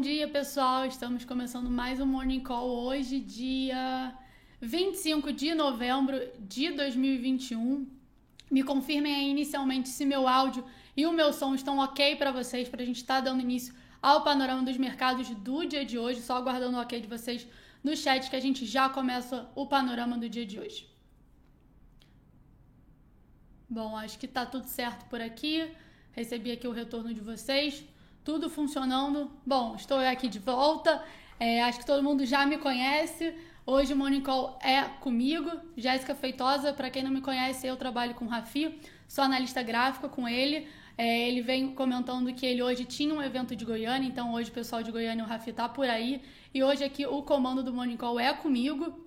Bom dia, pessoal. Estamos começando mais um Morning Call hoje, dia 25 de novembro de 2021. Me confirmem aí inicialmente se meu áudio e o meu som estão ok para vocês, para a gente estar tá dando início ao panorama dos mercados do dia de hoje. Só aguardando o ok de vocês no chat que a gente já começa o panorama do dia de hoje. Bom, acho que tá tudo certo por aqui. Recebi aqui o retorno de vocês tudo funcionando. Bom, estou aqui de volta. É, acho que todo mundo já me conhece. Hoje o Morning Call é comigo, Jéssica Feitosa. Para quem não me conhece, eu trabalho com o Rafi, sou analista gráfica com ele. É, ele vem comentando que ele hoje tinha um evento de Goiânia, então hoje o pessoal de Goiânia, o Rafi, tá por aí. E hoje aqui o comando do Morning Call é comigo.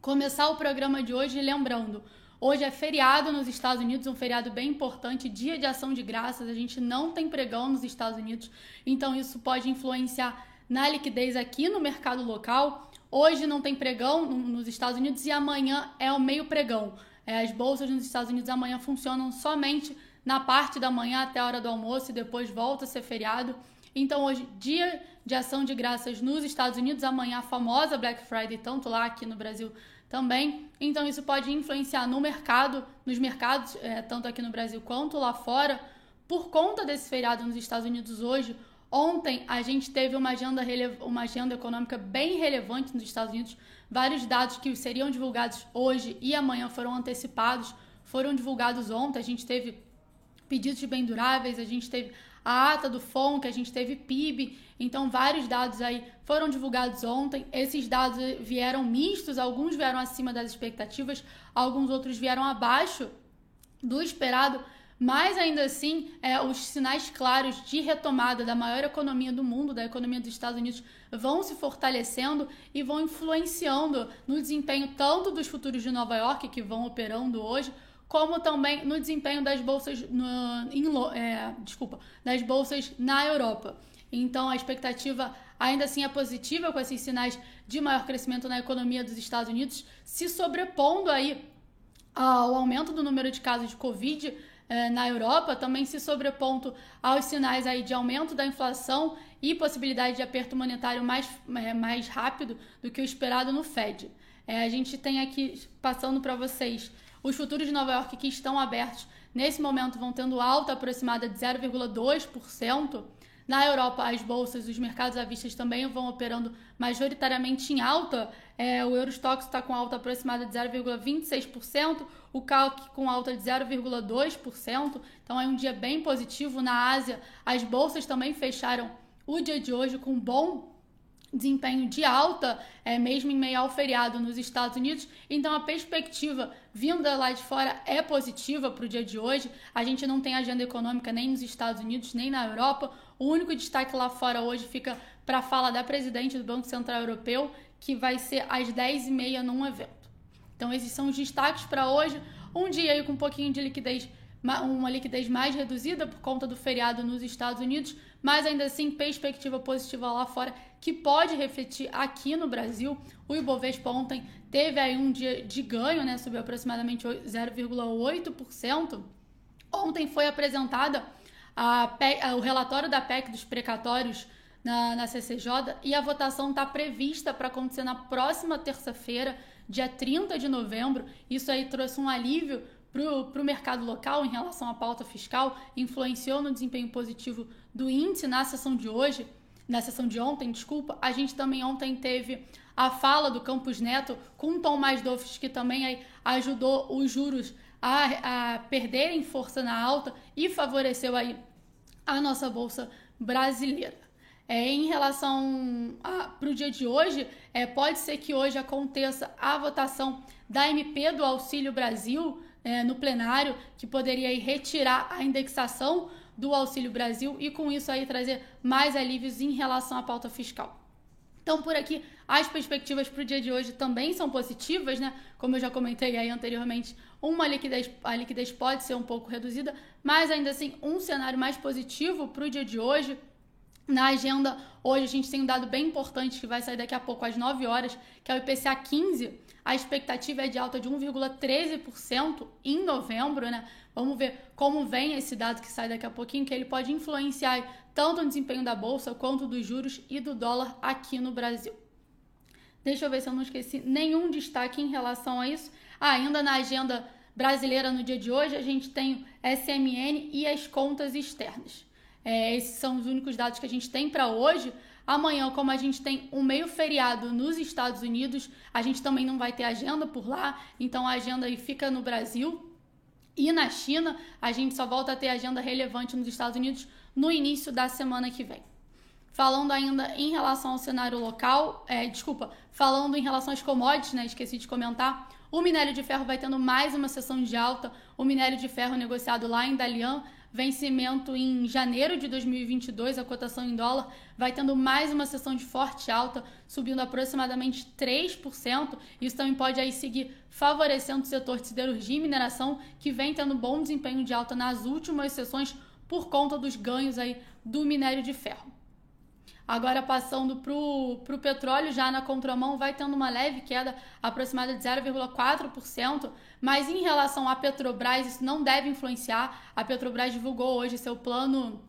Começar o programa de hoje lembrando, Hoje é feriado nos Estados Unidos, um feriado bem importante, dia de ação de graças. A gente não tem pregão nos Estados Unidos, então isso pode influenciar na liquidez aqui no mercado local. Hoje não tem pregão nos Estados Unidos e amanhã é o meio pregão. É, as bolsas nos Estados Unidos amanhã funcionam somente na parte da manhã até a hora do almoço e depois volta a ser feriado. Então, hoje, dia de ação de graças nos Estados Unidos, amanhã a famosa Black Friday, tanto lá aqui no Brasil também. Então isso pode influenciar no mercado, nos mercados, é, tanto aqui no Brasil quanto lá fora, por conta desse feriado nos Estados Unidos hoje. Ontem a gente teve uma agenda, uma agenda econômica bem relevante nos Estados Unidos. Vários dados que seriam divulgados hoje e amanhã foram antecipados, foram divulgados ontem. A gente teve pedidos de bem duráveis, a gente teve a ata do FONC, a gente teve PIB, então vários dados aí foram divulgados ontem. Esses dados vieram mistos, alguns vieram acima das expectativas, alguns outros vieram abaixo do esperado, mas ainda assim, é, os sinais claros de retomada da maior economia do mundo, da economia dos Estados Unidos, vão se fortalecendo e vão influenciando no desempenho tanto dos futuros de Nova York, que vão operando hoje, como também no desempenho das bolsas no, em, é, desculpa, das bolsas na Europa. Então a expectativa ainda assim é positiva com esses sinais de maior crescimento na economia dos Estados Unidos, se sobrepondo aí ao aumento do número de casos de Covid eh, na Europa, também se sobrepondo aos sinais aí de aumento da inflação e possibilidade de aperto monetário mais, eh, mais rápido do que o esperado no Fed. Eh, a gente tem aqui passando para vocês os futuros de Nova York que estão abertos nesse momento vão tendo alta aproximada de 0,2%. Na Europa, as bolsas, os mercados à vista também vão operando majoritariamente em alta. É, o Eurostox está com alta aproximada de 0,26%, o CALC com alta de 0,2%. Então é um dia bem positivo. Na Ásia, as bolsas também fecharam o dia de hoje com bom desempenho de alta, é, mesmo em meio ao feriado nos Estados Unidos. Então a perspectiva vinda lá de fora é positiva para o dia de hoje. A gente não tem agenda econômica nem nos Estados Unidos, nem na Europa. O único destaque lá fora hoje fica para a fala da presidente do Banco Central Europeu, que vai ser às 10h30 num evento. Então esses são os destaques para hoje. Um dia aí com um pouquinho de liquidez uma liquidez mais reduzida por conta do feriado nos Estados Unidos, mas ainda assim perspectiva positiva lá fora que pode refletir aqui no Brasil. O Ibovespa ontem teve aí um dia de ganho, né, subiu aproximadamente 0,8%. Ontem foi apresentada a PEC, o relatório da PEC dos precatórios na, na CCJ e a votação está prevista para acontecer na próxima terça-feira, dia 30 de novembro. Isso aí trouxe um alívio para o mercado local em relação à pauta fiscal, influenciou no desempenho positivo do índice na sessão de hoje, na sessão de ontem, desculpa. A gente também ontem teve a fala do Campos Neto com um tom mais doce que também ajudou os juros a, a perderem força na alta e favoreceu aí a nossa bolsa brasileira. É, em relação para o dia de hoje, é, pode ser que hoje aconteça a votação da MP do Auxílio Brasil, é, no plenário que poderia aí, retirar a indexação do Auxílio Brasil e com isso aí trazer mais alívios em relação à pauta fiscal. Então, por aqui, as perspectivas para o dia de hoje também são positivas, né? Como eu já comentei aí anteriormente, uma liquidez, a liquidez pode ser um pouco reduzida, mas ainda assim, um cenário mais positivo para o dia de hoje. Na agenda Hoje a gente tem um dado bem importante que vai sair daqui a pouco às 9 horas, que é o IPCA 15. A expectativa é de alta de 1,13% em novembro, né? Vamos ver como vem esse dado que sai daqui a pouquinho, que ele pode influenciar tanto o desempenho da bolsa quanto dos juros e do dólar aqui no Brasil. Deixa eu ver se eu não esqueci nenhum destaque em relação a isso. Ah, ainda na agenda brasileira no dia de hoje, a gente tem o SMN e as contas externas. É, esses são os únicos dados que a gente tem para hoje. Amanhã, como a gente tem um meio feriado nos Estados Unidos, a gente também não vai ter agenda por lá, então a agenda aí fica no Brasil. E na China, a gente só volta a ter agenda relevante nos Estados Unidos no início da semana que vem. Falando ainda em relação ao cenário local, é, desculpa, falando em relação às commodities, né, esqueci de comentar, o minério de ferro vai tendo mais uma sessão de alta, o minério de ferro negociado lá em Dalian vencimento em janeiro de 2022, a cotação em dólar vai tendo mais uma sessão de forte alta, subindo aproximadamente 3%. Isso também pode aí seguir favorecendo o setor de siderurgia e mineração, que vem tendo bom desempenho de alta nas últimas sessões por conta dos ganhos aí do minério de ferro. Agora passando para o petróleo, já na contramão, vai tendo uma leve queda aproximada de 0,4%, mas em relação à Petrobras, isso não deve influenciar. A Petrobras divulgou hoje seu plano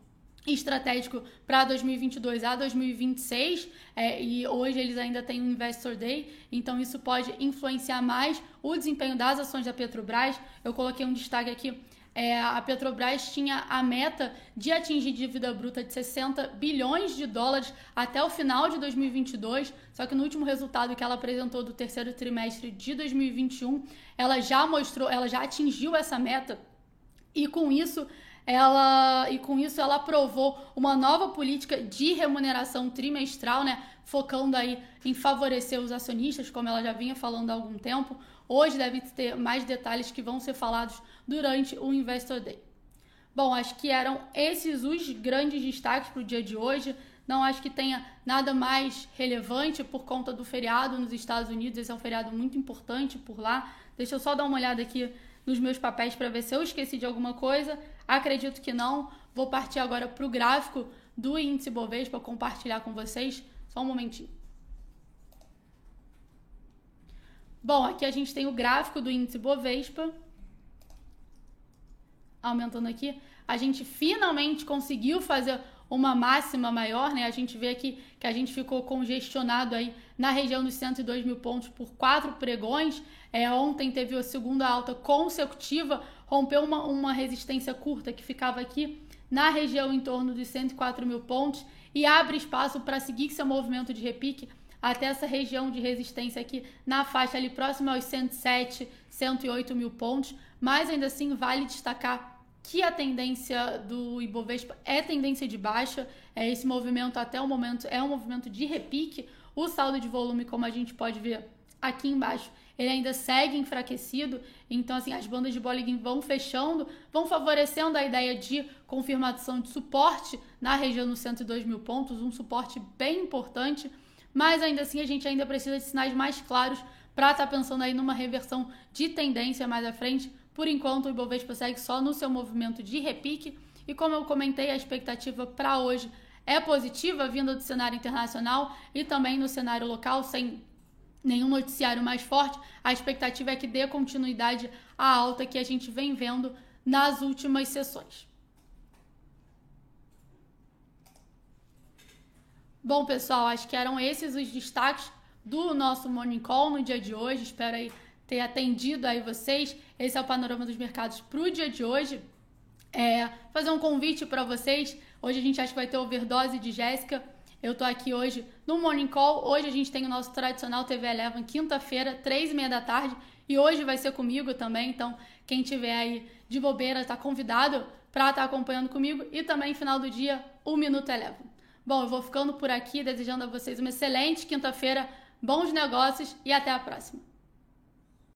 estratégico para 2022 a 2026 é, e hoje eles ainda têm um Investor Day, então isso pode influenciar mais o desempenho das ações da Petrobras. Eu coloquei um destaque aqui é, a Petrobras tinha a meta de atingir dívida bruta de 60 bilhões de dólares até o final de 2022, só que no último resultado que ela apresentou do terceiro trimestre de 2021, ela já mostrou, ela já atingiu essa meta e com isso ela e com isso ela aprovou uma nova política de remuneração trimestral, né, focando aí em favorecer os acionistas, como ela já vinha falando há algum tempo. Hoje deve ter mais detalhes que vão ser falados durante o Investor Day. Bom, acho que eram esses os grandes destaques para o dia de hoje. Não acho que tenha nada mais relevante por conta do feriado nos Estados Unidos. Esse é um feriado muito importante por lá. Deixa eu só dar uma olhada aqui nos meus papéis para ver se eu esqueci de alguma coisa. Acredito que não. Vou partir agora para o gráfico do índice Bovespa compartilhar com vocês. Só um momentinho. Bom, aqui a gente tem o gráfico do índice Bovespa. Aumentando aqui. A gente finalmente conseguiu fazer uma máxima maior, né? A gente vê aqui que a gente ficou congestionado aí na região dos 102 mil pontos por quatro pregões. É, ontem teve a segunda alta consecutiva, rompeu uma, uma resistência curta que ficava aqui na região em torno dos 104 mil pontos e abre espaço para seguir seu movimento de repique até essa região de resistência aqui na faixa ali próxima aos 107, 108 mil pontos, mas ainda assim vale destacar que a tendência do Ibovespa é tendência de baixa, é, esse movimento até o momento é um movimento de repique, o saldo de volume, como a gente pode ver aqui embaixo, ele ainda segue enfraquecido, então assim, as bandas de Bollinger vão fechando, vão favorecendo a ideia de confirmação de suporte na região dos 102 mil pontos, um suporte bem importante, mas ainda assim a gente ainda precisa de sinais mais claros para estar tá pensando aí numa reversão de tendência mais à frente. Por enquanto, o Ibovespa segue só no seu movimento de repique e como eu comentei, a expectativa para hoje é positiva, vinda do cenário internacional e também no cenário local, sem nenhum noticiário mais forte. A expectativa é que dê continuidade à alta que a gente vem vendo nas últimas sessões. Bom, pessoal, acho que eram esses os destaques do nosso Morning Call no dia de hoje. Espero aí ter atendido aí vocês. Esse é o panorama dos mercados para o dia de hoje. É, fazer um convite para vocês. Hoje a gente acha que vai ter overdose de Jéssica. Eu tô aqui hoje no Morning Call. Hoje a gente tem o nosso tradicional TV Eleven, quinta-feira, três e meia da tarde. E hoje vai ser comigo também. Então, quem tiver aí de bobeira, está convidado para estar tá acompanhando comigo. E também, final do dia, o Minuto Eleven. Bom, eu vou ficando por aqui, desejando a vocês uma excelente quinta-feira, bons negócios e até a próxima.